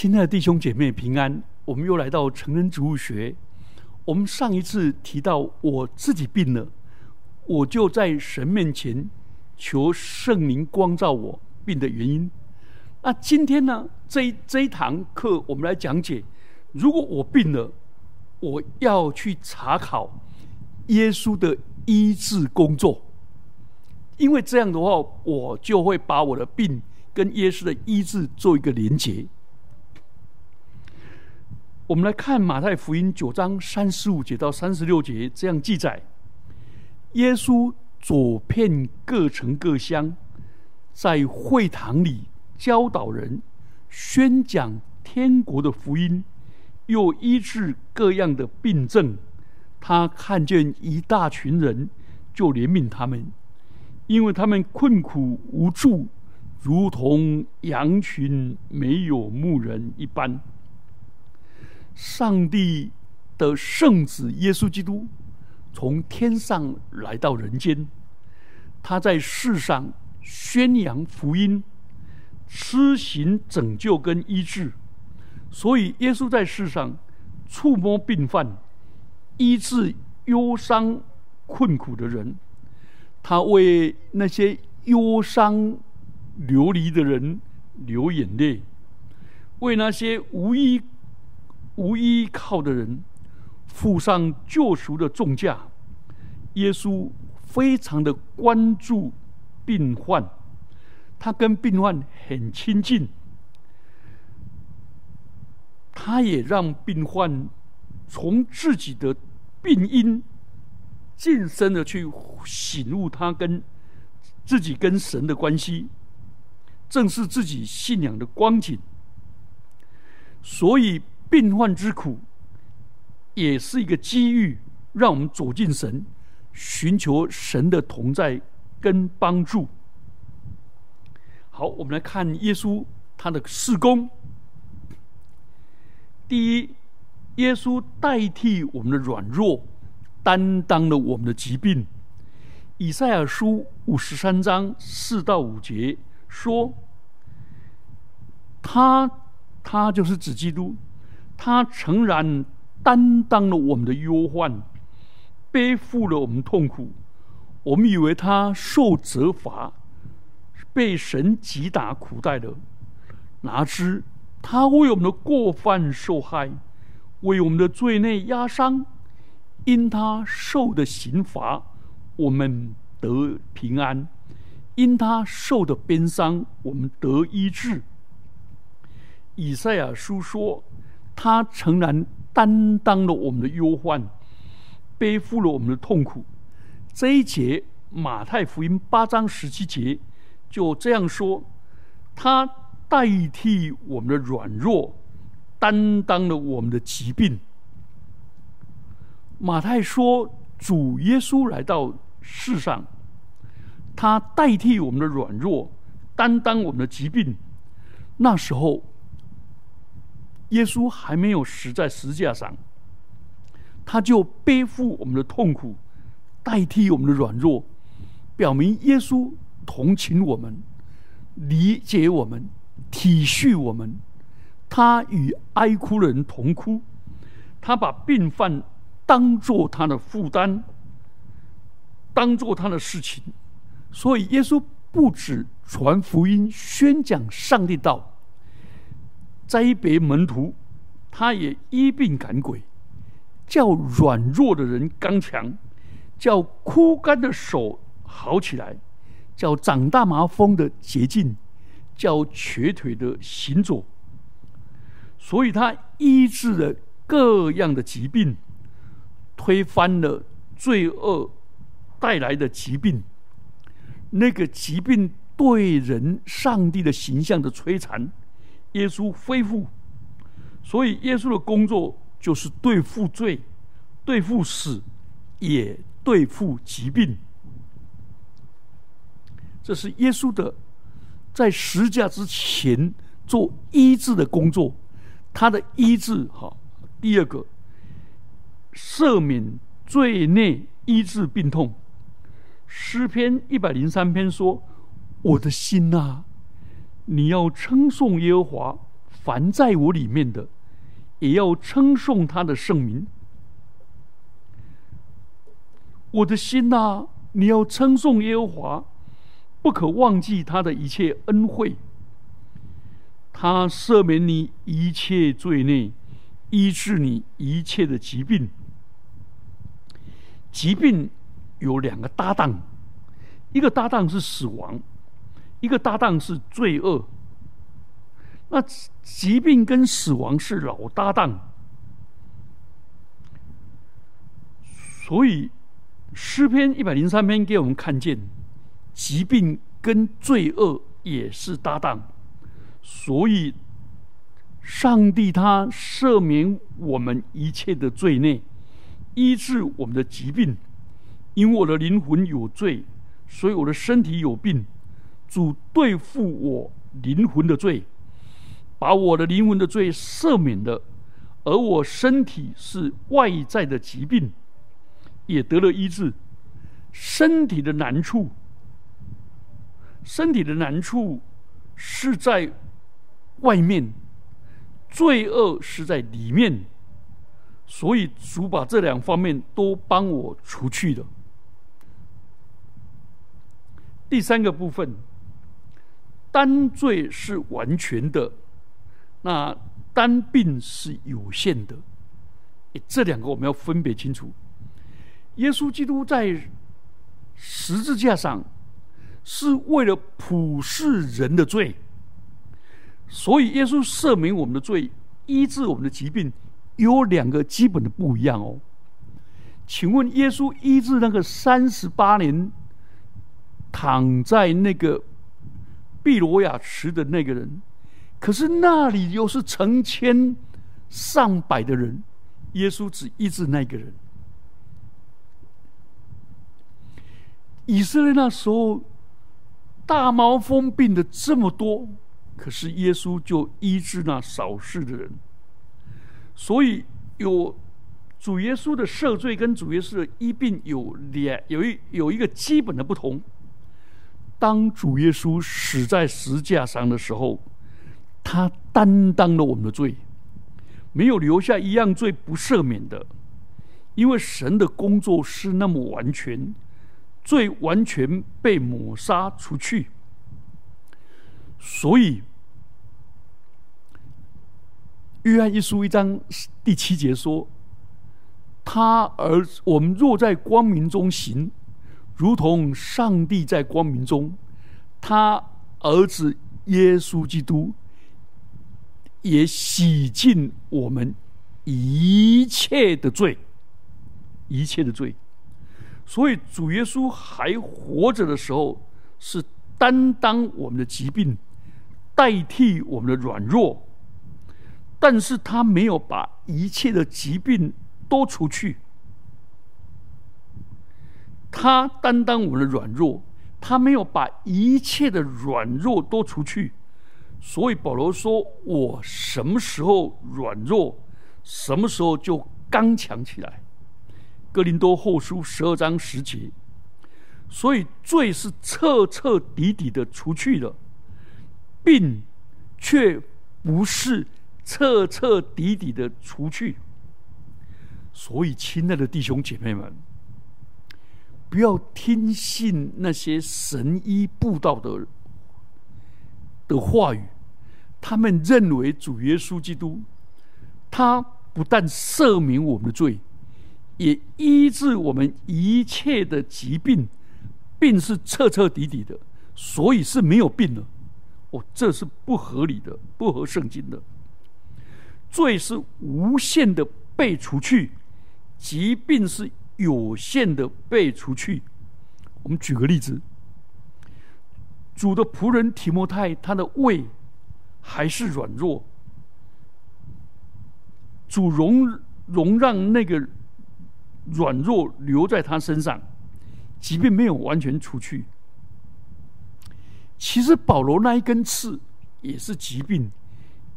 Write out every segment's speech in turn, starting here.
亲爱的弟兄姐妹平安，我们又来到成人植物学。我们上一次提到我自己病了，我就在神面前求圣灵光照我病的原因。那今天呢，这一这一堂课我们来讲解，如果我病了，我要去查考耶稣的医治工作，因为这样的话，我就会把我的病跟耶稣的医治做一个连结。我们来看马太福音九章三十五节到三十六节，这样记载：耶稣走遍各城各乡，在会堂里教导人，宣讲天国的福音，又医治各样的病症。他看见一大群人，就怜悯他们，因为他们困苦无助，如同羊群没有牧人一般。上帝的圣子耶稣基督从天上来到人间，他在世上宣扬福音，施行拯救跟医治。所以，耶稣在世上触摸病患，医治忧伤困苦的人。他为那些忧伤流离的人流眼泪，为那些无依。无依靠的人付上救赎的重价，耶稣非常的关注病患，他跟病患很亲近，他也让病患从自己的病因近身的去醒悟他跟自己跟神的关系，正是自己信仰的光景，所以。病患之苦，也是一个机遇，让我们走进神，寻求神的同在跟帮助。好，我们来看耶稣他的事工。第一，耶稣代替我们的软弱，担当了我们的疾病。以赛亚书五十三章四到五节说：“他，他就是指基督。”他诚然担当了我们的忧患，背负了我们痛苦。我们以为他受责罚，被神击打苦待了。哪知他为我们的过犯受害，为我们的罪内压伤。因他受的刑罚，我们得平安；因他受的鞭伤，我们得医治。以赛亚书说。他诚然担当了我们的忧患，背负了我们的痛苦。这一节马太福音八章十七节就这样说：他代替我们的软弱，担当了我们的疾病。马太说，主耶稣来到世上，他代替我们的软弱，担当我们的疾病。那时候。耶稣还没有死在十字架上，他就背负我们的痛苦，代替我们的软弱，表明耶稣同情我们，理解我们，体恤我们。他与哀哭的人同哭，他把病患当做他的负担，当做他的事情。所以耶稣不止传福音、宣讲上帝道。栽培门徒，他也医病赶鬼，叫软弱的人刚强，叫枯干的手好起来，叫长大麻风的捷径，叫瘸腿的行走。所以他医治了各样的疾病，推翻了罪恶带来的疾病。那个疾病对人、上帝的形象的摧残。耶稣恢复，所以耶稣的工作就是对付罪、对付死，也对付疾病。这是耶稣的在十架之前做医治的工作。他的医治，哈，第二个赦免罪孽、医治病痛。诗篇一百零三篇说：“我的心呐。”你要称颂耶和华，凡在我里面的，也要称颂他的圣名。我的心呐，你要称颂耶和华，不可忘记他的一切恩惠。他赦免你一切罪孽，医治你一切的疾病。疾病有两个搭档，一个搭档是死亡，一个搭档是罪恶。那疾病跟死亡是老搭档，所以诗篇一百零三篇给我们看见，疾病跟罪恶也是搭档。所以，上帝他赦免我们一切的罪孽，医治我们的疾病。因为我的灵魂有罪，所以我的身体有病。主对付我灵魂的罪。把我的灵魂的罪赦免了，而我身体是外在的疾病，也得了医治。身体的难处，身体的难处是在外面，罪恶是在里面，所以主把这两方面都帮我除去了。第三个部分，单罪是完全的。那单病是有限的，这两个我们要分别清楚。耶稣基督在十字架上是为了普世人的罪，所以耶稣赦免我们的罪，医治我们的疾病，有两个基本的不一样哦。请问，耶稣医治那个三十八年躺在那个毕罗亚池的那个人？可是那里又是成千上百的人，耶稣只医治那个人。以色列那时候大毛风病的这么多，可是耶稣就医治那少事的人。所以有主耶稣的赦罪跟主耶稣的医病有两有一有一个基本的不同。当主耶稣死在石架上的时候。他担当了我们的罪，没有留下一样罪不赦免的，因为神的工作是那么完全，罪完全被抹杀出去，所以约翰一书一章第七节说：“他儿我们若在光明中行，如同上帝在光明中，他儿子耶稣基督。”也洗净我们一切的罪，一切的罪。所以主耶稣还活着的时候，是担当我们的疾病，代替我们的软弱。但是他没有把一切的疾病都除去，他担当我们的软弱，他没有把一切的软弱都除去。所以保罗说：“我什么时候软弱，什么时候就刚强起来。”哥林多后书十二章十节。所以罪是彻彻底底的除去了，病却不是彻彻底底的除去。所以，亲爱的弟兄姐妹们，不要听信那些神医布道的。的话语，他们认为主耶稣基督，他不但赦免我们的罪，也医治我们一切的疾病，病是彻彻底底的，所以是没有病了。哦，这是不合理的，不合圣经的。罪是无限的被除去，疾病是有限的被除去。我们举个例子。主的仆人提摩太，他的胃还是软弱。主容容让那个软弱留在他身上，即便没有完全除去。其实保罗那一根刺也是疾病，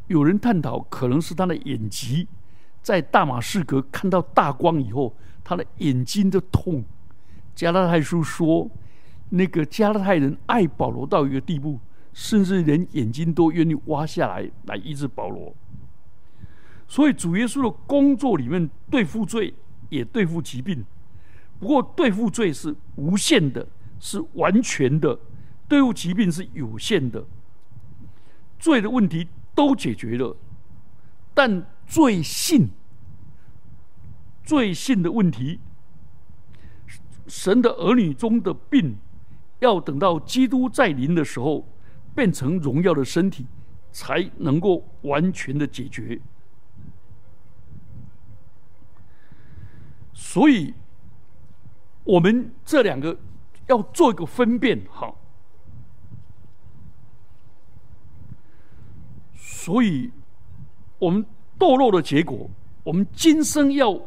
有人探讨可能是他的眼疾，在大马士革看到大光以后，他的眼睛的痛。加拉太书说。那个加勒泰人爱保罗到一个地步，甚至连眼睛都愿意挖下来来医治保罗。所以主耶稣的工作里面对付罪也对付疾病，不过对付罪是无限的，是完全的；对付疾病是有限的。罪的问题都解决了，但罪性、罪性的问题，神的儿女中的病，要等到基督再临的时候，变成荣耀的身体，才能够完全的解决。所以，我们这两个要做一个分辨，哈。所以，我们堕落的结果，我们今生要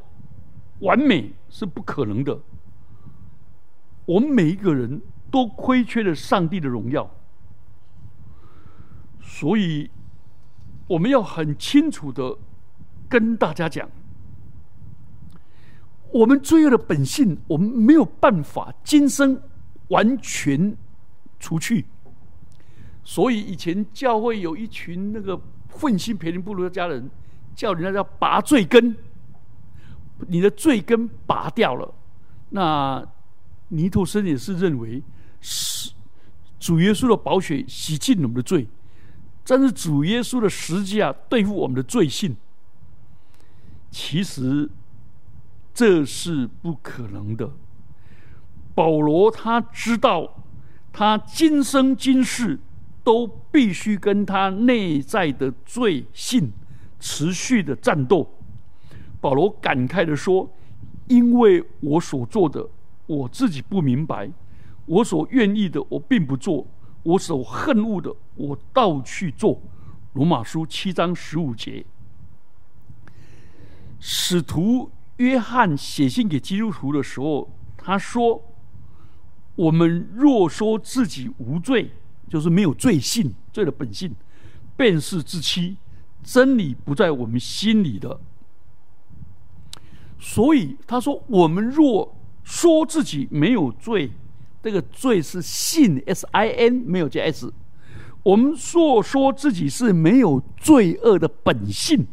完美是不可能的。我们每一个人都亏缺了上帝的荣耀，所以我们要很清楚的跟大家讲，我们罪恶的本性，我们没有办法今生完全除去。所以以前教会有一群那个愤心培灵不如的家人，叫人家叫拔罪根，你的罪根拔掉了，那尼托生也是认为是主耶稣的宝血洗净我们的罪，但是主耶稣的实际啊对付我们的罪性，其实这是不可能的。保罗他知道，他今生今世。都必须跟他内在的罪性持续的战斗。保罗感慨的说：“因为我所做的，我自己不明白；我所愿意的，我并不做；我所恨恶的，我倒去做。”罗马书七章十五节。使徒约翰写信给基督徒的时候，他说：“我们若说自己无罪。”就是没有罪性，罪的本性，便是自欺，真理不在我们心里的。所以他说：“我们若说自己没有罪，这个罪是信 S I N 没有加 S。我们若说自己是没有罪恶的本性，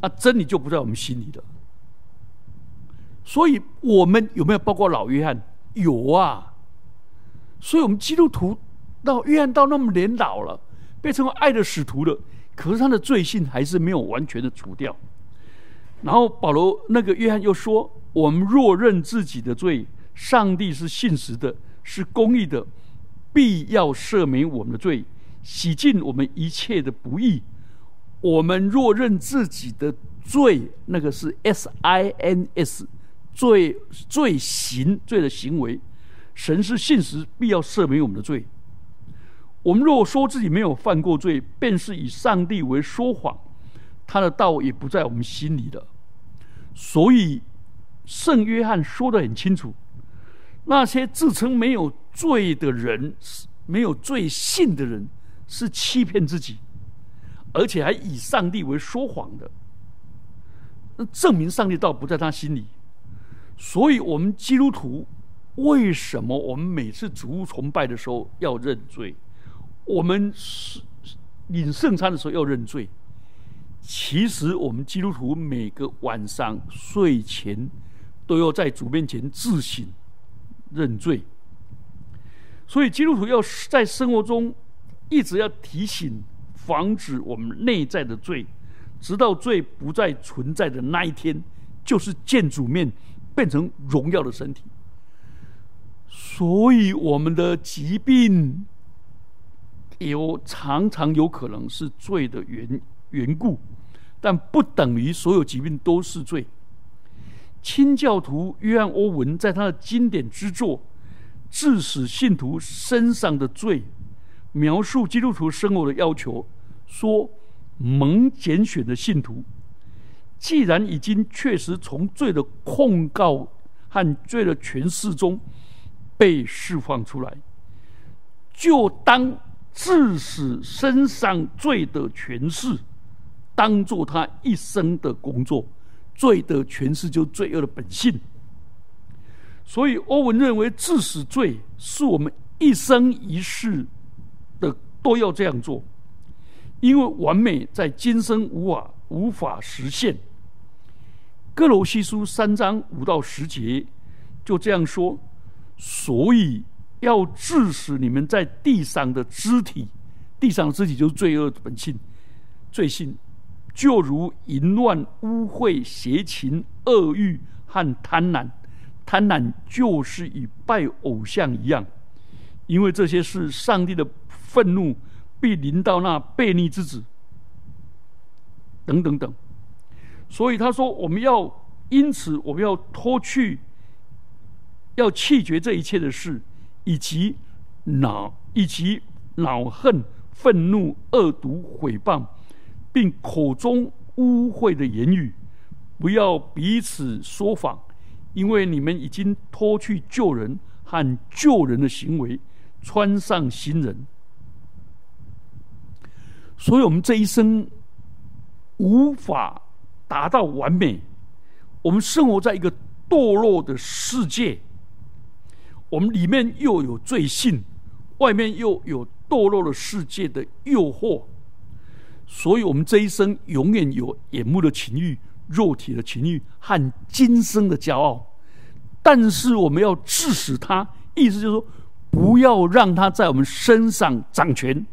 那，真理就不在我们心里的。所以我们有没有包括老约翰？有啊。所以我们基督徒。到约翰到那么年老了，被称为爱的使徒了，可是他的罪性还是没有完全的除掉。然后保罗那个约翰又说：“我们若认自己的罪，上帝是信实的，是公义的，必要赦免我们的罪，洗净我们一切的不义。我们若认自己的罪，那个是 S I N S 罪罪行罪的行为，神是信实，必要赦免我们的罪。”我们若说自己没有犯过罪，便是以上帝为说谎，他的道也不在我们心里的。所以，圣约翰说的很清楚：那些自称没有罪的人，没有罪性的人，是欺骗自己，而且还以上帝为说谎的。那证明上帝倒不在他心里。所以，我们基督徒为什么我们每次主物崇拜的时候要认罪？我们是领圣餐的时候要认罪。其实我们基督徒每个晚上睡前都要在主面前自省认罪。所以基督徒要在生活中一直要提醒、防止我们内在的罪，直到罪不再存在的那一天，就是见主面变成荣耀的身体。所以我们的疾病。有常常有可能是罪的缘缘故，但不等于所有疾病都是罪。清教徒约翰·欧文在他的经典之作《致使信徒身上的罪》，描述基督徒生活的要求，说：蒙拣选的信徒，既然已经确实从罪的控告和罪的诠释中被释放出来，就当。致使身上罪的诠释，当做他一生的工作。罪的诠释就罪恶的本性。所以欧文认为，致死罪是我们一生一世的都要这样做，因为完美在今生无法无法实现。哥罗西书三章五到十节就这样说，所以要致使你们在地上的肢体，地上的肢体就是罪恶的本性、罪性，就如淫乱、污秽、邪情、恶欲和贪婪。贪婪就是与拜偶像一样，因为这些是上帝的愤怒必临到那悖逆之子，等等等。所以他说，我们要因此我们要脱去，要弃绝这一切的事，以及恼以及恼恨、愤怒、恶毒、毁谤，并口中污秽的言语，不要彼此说谎。因为你们已经脱去旧人和旧人的行为，穿上新人，所以我们这一生无法达到完美。我们生活在一个堕落的世界，我们里面又有罪性，外面又有堕落的世界的诱惑，所以我们这一生永远有眼目的情欲。肉体的情欲和今生的骄傲，但是我们要致使他，意思就是说，不要让他在我们身上掌权，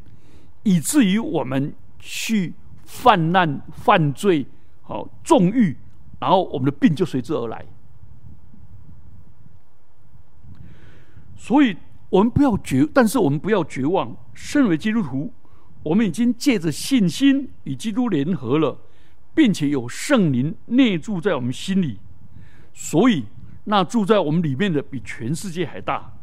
以至于我们去泛滥、犯罪、好纵欲，然后我们的病就随之而来。所以，我们不要绝，但是我们不要绝望。身为基督徒，我们已经借着信心与基督联合了。并且有圣灵内住在我们心里，所以那住在我们里面的比全世界还大。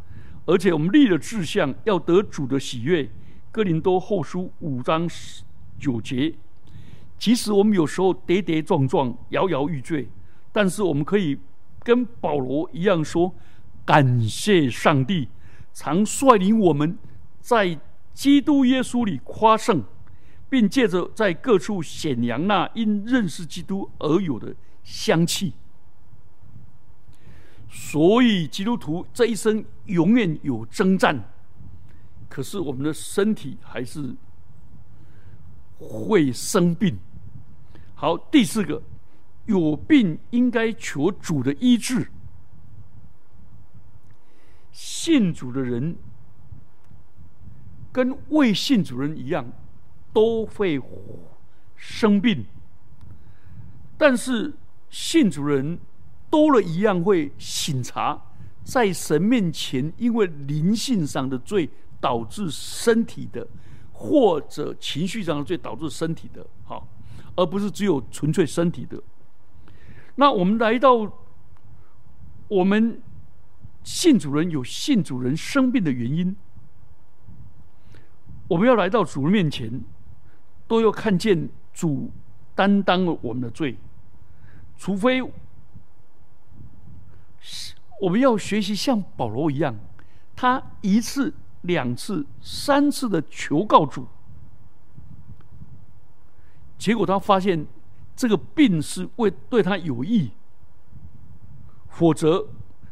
而且我们立了志向，要得主的喜悦。哥林多后书五章九节，即使我们有时候跌跌撞撞、摇摇欲坠，但是我们可以跟保罗一样说：感谢上帝，常率领我们在基督耶稣里夸胜。并借着在各处显扬那因认识基督而有的香气，所以基督徒这一生永远有征战，可是我们的身体还是会生病。好，第四个，有病应该求主的医治。信主的人跟未信主人一样。都会生病，但是信主人多了一样会醒察，在神面前，因为灵性上的罪导致身体的，或者情绪上的罪导致身体的，好，而不是只有纯粹身体的。那我们来到我们信主人有信主人生病的原因，我们要来到主人面前。都要看见主担当了我们的罪，除非我们要学习像保罗一样，他一次、两次、三次的求告主，结果他发现这个病是为对他有益，否则，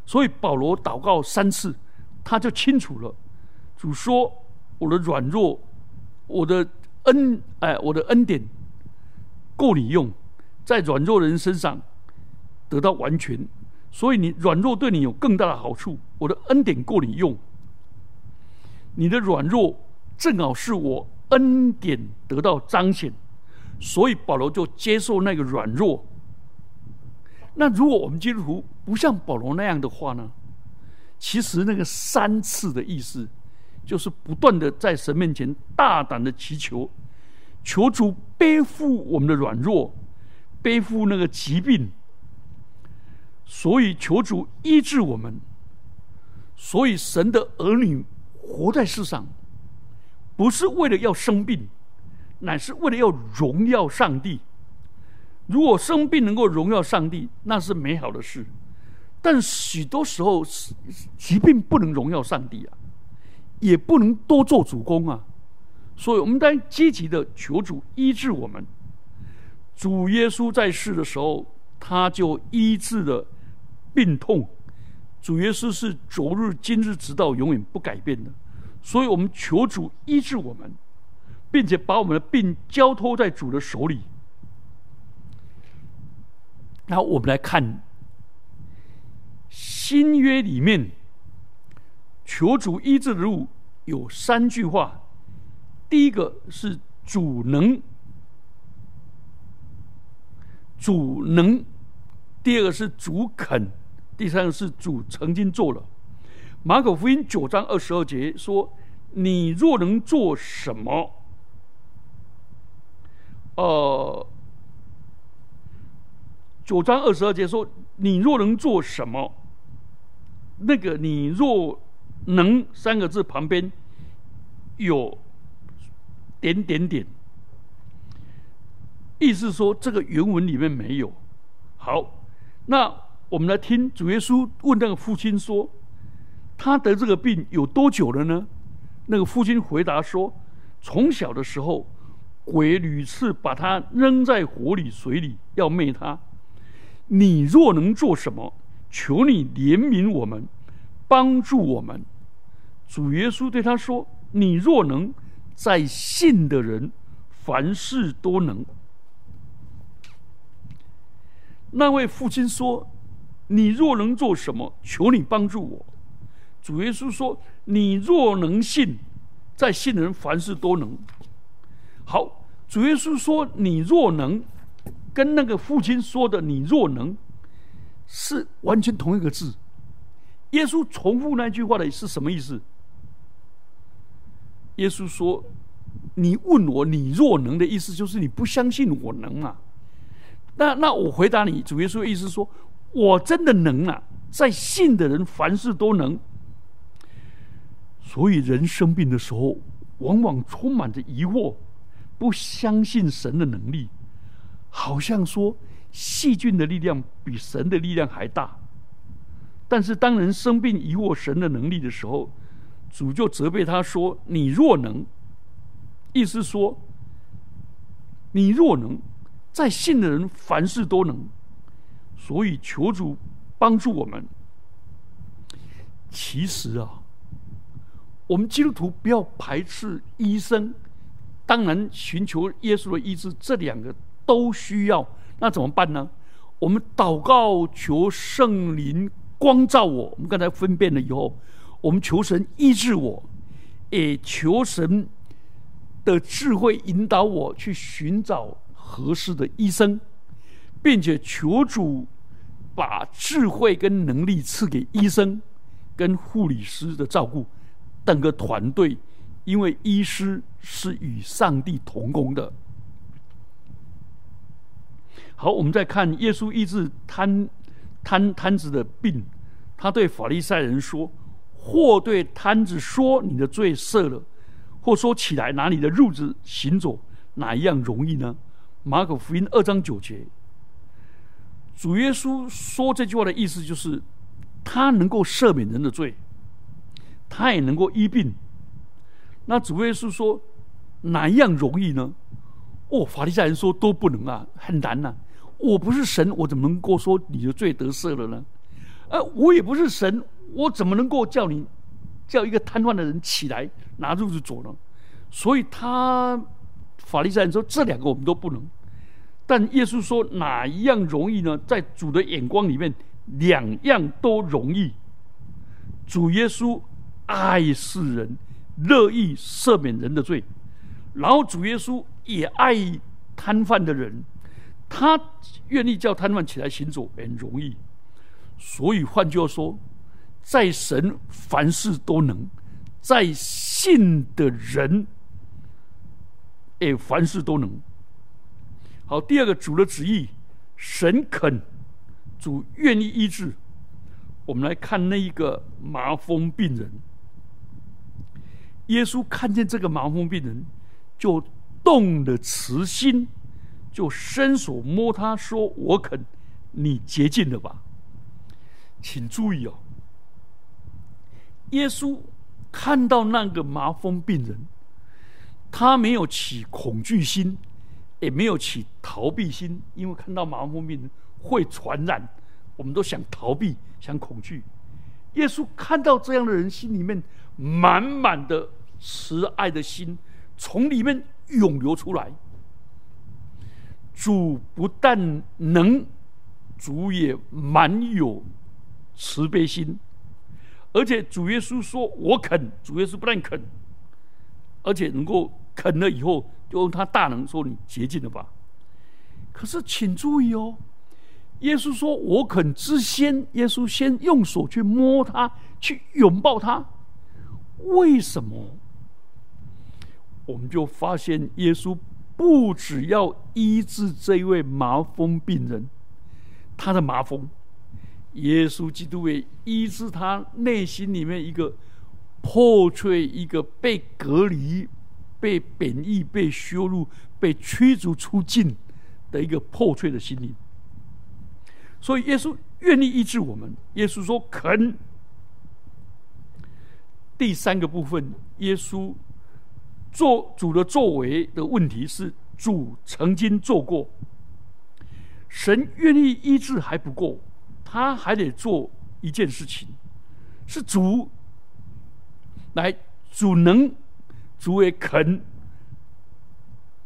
所以保罗祷告三次，他就清楚了。主说：“我的软弱，我的。”恩，哎，我的恩典够你用，在软弱人身上得到完全，所以你软弱对你有更大的好处。我的恩典够你用，你的软弱正好是我恩典得到彰显，所以保罗就接受那个软弱。那如果我们基督徒不像保罗那样的话呢？其实那个三次的意思。就是不断的在神面前大胆的祈求，求主背负我们的软弱，背负那个疾病，所以求主医治我们。所以神的儿女活在世上，不是为了要生病，乃是为了要荣耀上帝。如果生病能够荣耀上帝，那是美好的事。但许多时候，疾病不能荣耀上帝啊。也不能多做主公啊，所以我们当积极的求主医治我们。主耶稣在世的时候，他就医治了病痛。主耶稣是昨日、今日直到永远不改变的，所以我们求主医治我们，并且把我们的病交托在主的手里。然后我们来看新约里面求主医治的路有三句话，第一个是主能，主能；第二个是主肯；第三个是主曾经做了。马可福音九章二十二节说：“你若能做什么？”呃，九章二十二节说：“你若能做什么？”那个“你若能”三个字旁边有点点点，意思说这个原文里面没有。好，那我们来听主耶稣问那个父亲说。他得这个病有多久了呢？那个父亲回答说：“从小的时候，鬼屡次把他扔在火里、水里，要灭他。你若能做什么，求你怜悯我们，帮助我们。”主耶稣对他说：“你若能，在信的人，凡事都能。”那位父亲说：“你若能做什么，求你帮助我。”主耶稣说：“你若能信，在信的人凡事都能。”好，主耶稣说：“你若能”，跟那个父亲说的“你若能”是完全同一个字。耶稣重复那句话的是什么意思？耶稣说：“你问我‘你若能’的意思，就是你不相信我能啊？那那我回答你，主耶稣的意思说：我真的能啊，在信的人凡事都能。”所以，人生病的时候，往往充满着疑惑，不相信神的能力，好像说细菌的力量比神的力量还大。但是，当人生病疑惑神的能力的时候，主就责备他说：“你若能，意思说，你若能，在信的人凡事都能。所以，求主帮助我们。其实啊。”我们基督徒不要排斥医生，当然寻求耶稣的医治，这两个都需要。那怎么办呢？我们祷告求圣灵光照我。我们刚才分辨了以后，我们求神医治我，也求神的智慧引导我去寻找合适的医生，并且求主把智慧跟能力赐给医生跟护理师的照顾。等个团队，因为医师是与上帝同工的。好，我们再看耶稣医治瘫摊摊子的病，他对法利赛人说：“或对摊子说你的罪赦了，或说起来拿你的褥子行走，哪一样容易呢？”马可福音二章九节，主耶稣说这句话的意思就是，他能够赦免人的罪。他也能够医病，那主耶稣说哪一样容易呢？哦，法利赛人说都不能啊，很难呐。我不是神，我怎么能够说你的罪得赦了呢？呃，我也不是神，我怎么能够叫你叫一个瘫痪的人起来拿褥子走呢？所以他法利赛人说这两个我们都不能。但耶稣说哪一样容易呢？在主的眼光里面，两样都容易。主耶稣。爱世人，乐意赦免人的罪，然后主耶稣也爱摊贩的人，他愿意叫瘫痪起来行走，很容易。所以换句话说，在神凡事都能，在信的人，哎，凡事都能。好，第二个主的旨意，神肯，主愿意医治。我们来看那一个麻风病人。耶稣看见这个麻风病人，就动了慈心，就伸手摸他说：“我肯，你洁净了吧。”请注意哦，耶稣看到那个麻风病人，他没有起恐惧心，也没有起逃避心，因为看到麻风病人会传染，我们都想逃避、想恐惧。耶稣看到这样的人，心里面满满的。慈爱的心从里面涌流出来。主不但能，主也满有慈悲心，而且主耶稣说：“我肯。”主耶稣不但肯，而且能够肯了以后，就用他大能说：“你洁净了吧。”可是请注意哦，耶稣说：“我肯。”之先，耶稣先用手去摸他，去拥抱他。为什么？我们就发现耶稣。不只要医治这一位麻风病人，他的麻风，耶稣基督为医治他内心里面一个破碎、一个被隔离、被贬义、被羞辱、被驱逐出境的一个破碎的心灵。所以耶稣愿意医治我们。耶稣说：“肯。”第三个部分，耶稣。做主的作为的问题是，主曾经做过，神愿意医治还不够，他还得做一件事情，是主来，主能，主也肯。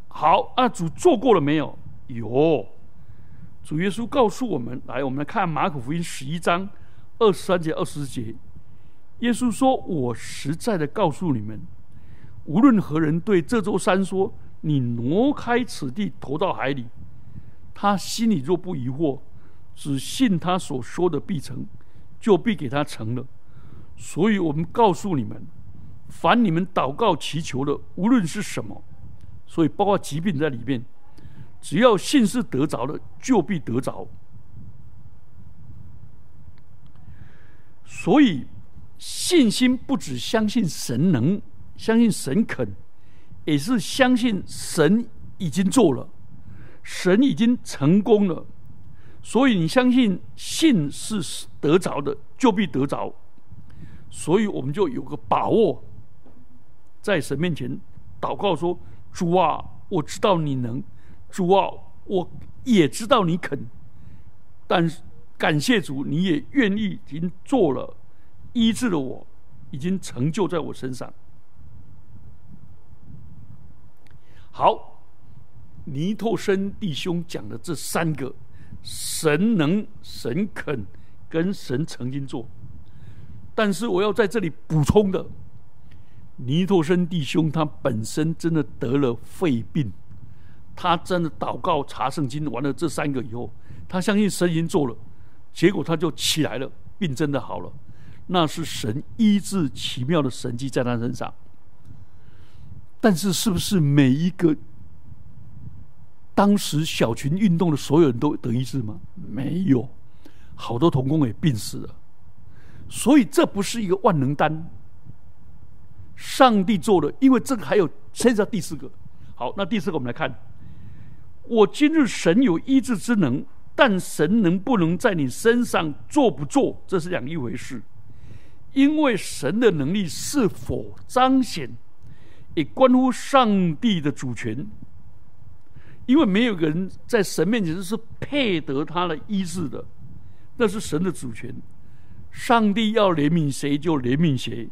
好，那主做过了没有？有。主耶稣告诉我们，来，我们来看马可福音十一章二十三节、二十节，耶稣说：“我实在的告诉你们。”无论何人对这座山说：“你挪开此地，投到海里。”他心里若不疑惑，只信他所说的必成，就必给他成了。所以我们告诉你们：凡你们祷告祈求的，无论是什么，所以包括疾病在里面，只要信是得着的，就必得着。所以信心不只相信神能。相信神肯，也是相信神已经做了，神已经成功了，所以你相信信是得着的，就必得着。所以我们就有个把握，在神面前祷告说：“主啊，我知道你能；主啊，我也知道你肯。但是感谢主，你也愿意已经做了，医治了我，已经成就在我身上。”好，尼托生弟兄讲的这三个，神能、神肯跟神曾经做，但是我要在这里补充的，尼托生弟兄他本身真的得了肺病，他真的祷告查圣经完了这三个以后，他相信神已经做了，结果他就起来了，病真的好了，那是神医治奇妙的神迹在他身上。但是，是不是每一个当时小群运动的所有人都得医治吗？没有，好多童工也病死了。所以，这不是一个万能单。上帝做的，因为这个还有牵涉第四个。好，那第四个我们来看：我今日神有医治之能，但神能不能在你身上做不做，这是两一回事。因为神的能力是否彰显？也关乎上帝的主权，因为没有个人在神面前是配得他的医治的，那是神的主权。上帝要怜悯谁就怜悯谁。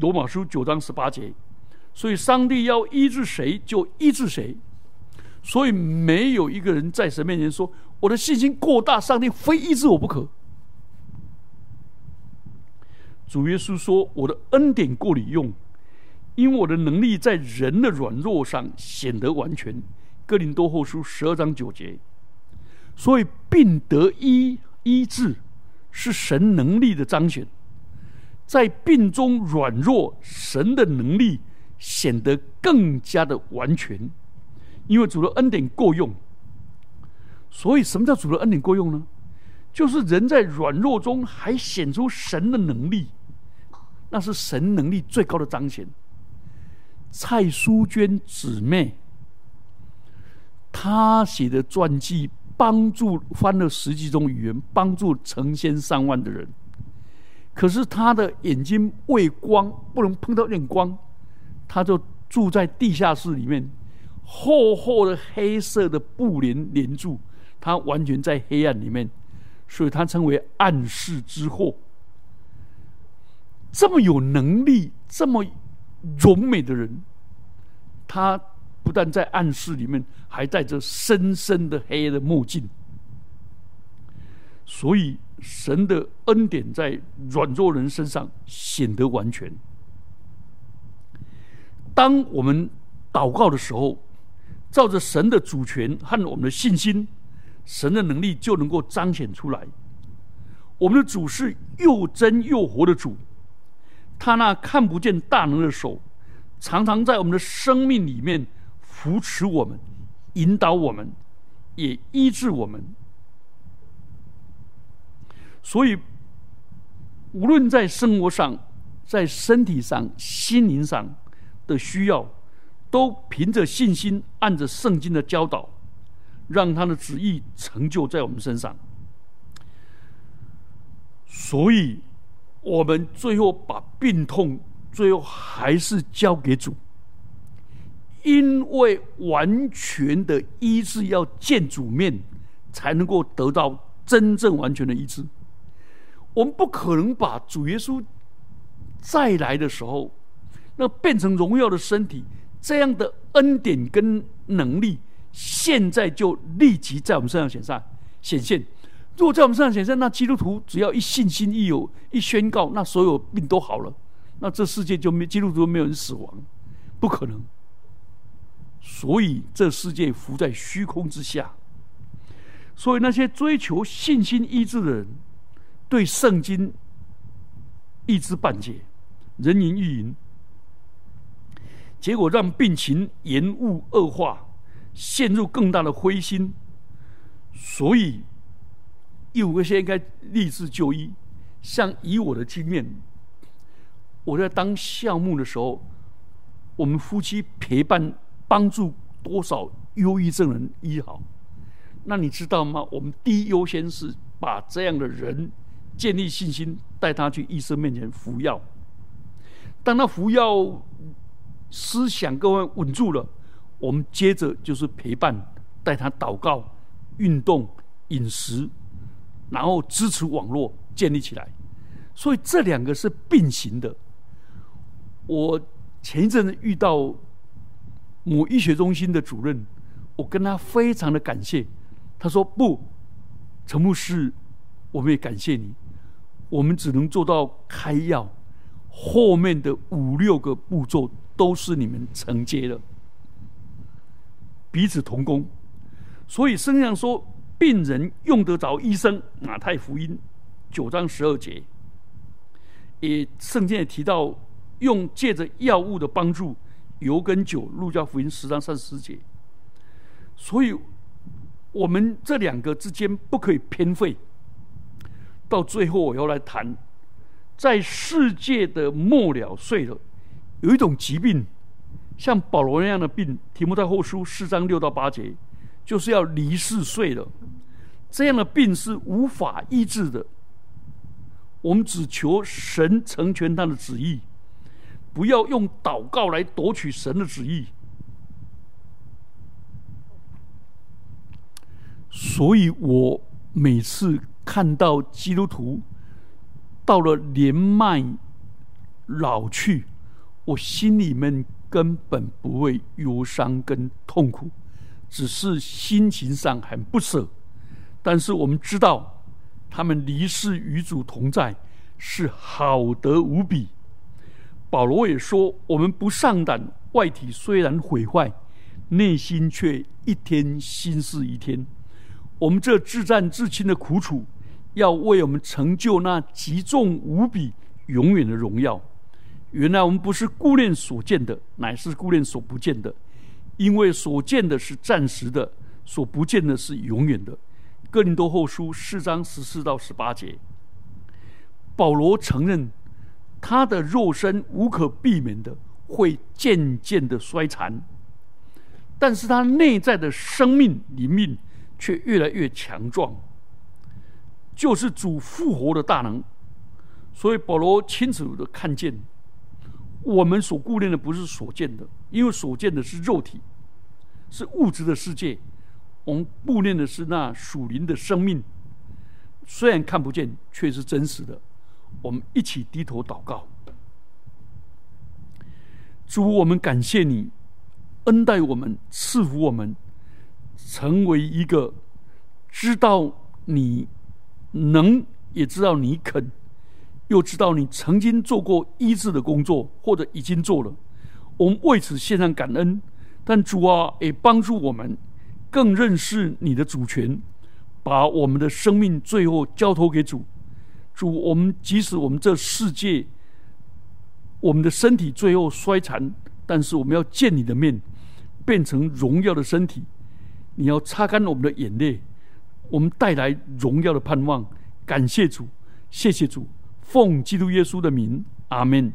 罗马书九章十八节，所以上帝要医治谁就医治谁，所以没有一个人在神面前说我的信心过大，上帝非医治我不可。主耶稣说：“我的恩典够你用。”因为我的能力在人的软弱上显得完全，《哥林多后书》十二章九节。所以病得医医治，是神能力的彰显。在病中软弱，神的能力显得更加的完全。因为主的恩典够用。所以什么叫主的恩典够用呢？就是人在软弱中还显出神的能力，那是神能力最高的彰显。蔡淑娟姊妹，她写的传记帮助翻了十几种语言，帮助成千上万的人。可是她的眼睛畏光，不能碰到点光，她就住在地下室里面，厚厚的黑色的布帘帘住，她完全在黑暗里面，所以她称为暗室之祸。这么有能力，这么。荣美的人，他不但在暗室里面，还戴着深深的黑的墨镜。所以，神的恩典在软弱人身上显得完全。当我们祷告的时候，照着神的主权和我们的信心，神的能力就能够彰显出来。我们的主是又真又活的主，他那看不见大能的手，常常在我们的生命里面扶持我们、引导我们，也医治我们。所以，无论在生活上、在身体上、心灵上的需要，都凭着信心，按着圣经的教导，让他的旨意成就在我们身上。所以，我们最后把病痛，最后还是交给主，因为完全的医治要见主面，才能够得到真正完全的医治。我们不可能把主耶稣再来的时候，那变成荣耀的身体这样的恩典跟能力，现在就立即在我们身上显上显现。如果在我们身上显现，那基督徒只要一信心一有一宣告，那所有病都好了，那这世界就没基督徒没有人死亡，不可能。所以这世界浮在虚空之下。所以那些追求信心医治的人。对圣经一知半解，人云亦云，结果让病情延误恶化，陷入更大的灰心。所以，第五个先应该立志就医。像以我的经验，我在当项目的时候，我们夫妻陪伴帮助多少忧郁症人医好。那你知道吗？我们第一优先是把这样的人。建立信心，带他去医生面前服药。当他服药，思想各方稳住了，我们接着就是陪伴，带他祷告、运动、饮食，然后支持网络建立起来。所以这两个是并行的。我前一阵子遇到某医学中心的主任，我跟他非常的感谢。他说：“不，陈牧师，我们也感谢你。”我们只能做到开药，后面的五六个步骤都是你们承接的，彼此同工。所以圣经上说，病人用得着医生。马太福音九章十二节，也圣经也提到用借着药物的帮助，油跟酒。路加福音十章三十四节。所以，我们这两个之间不可以偏废。到最后，我要来谈，在世界的末了岁了，有一种疾病，像保罗那样的病，题目在后书四章六到八节，就是要离世睡了。这样的病是无法医治的。我们只求神成全他的旨意，不要用祷告来夺取神的旨意。所以我每次。看到基督徒到了年迈老去，我心里面根本不会忧伤跟痛苦，只是心情上很不舍。但是我们知道，他们离世与主同在，是好得无比。保罗也说：“我们不上胆，外体虽然毁坏，内心却一天心似一天。我们这自战自亲的苦楚。”要为我们成就那极重无比、永远的荣耀。原来我们不是顾念所见的，乃是顾念所不见的。因为所见的是暂时的，所不见的是永远的。哥林多后书四章十四到十八节，保罗承认他的肉身无可避免的会渐渐的衰残，但是他内在的生命灵命却越来越强壮。就是主复活的大能，所以保罗清楚的看见，我们所顾念的不是所见的，因为所见的是肉体，是物质的世界。我们顾念的是那属灵的生命，虽然看不见，却是真实的。我们一起低头祷告，主，我们感谢你，恩待我们，赐福我们，成为一个知道你能，也知道你肯，又知道你曾经做过医治的工作，或者已经做了。我们为此献上感恩。但主啊，也帮助我们更认识你的主权，把我们的生命最后交托给主。主，我们即使我们这世界，我们的身体最后衰残，但是我们要见你的面，变成荣耀的身体。你要擦干我们的眼泪，我们带来荣耀的盼望。感谢主，谢谢主，奉基督耶稣的名，阿门。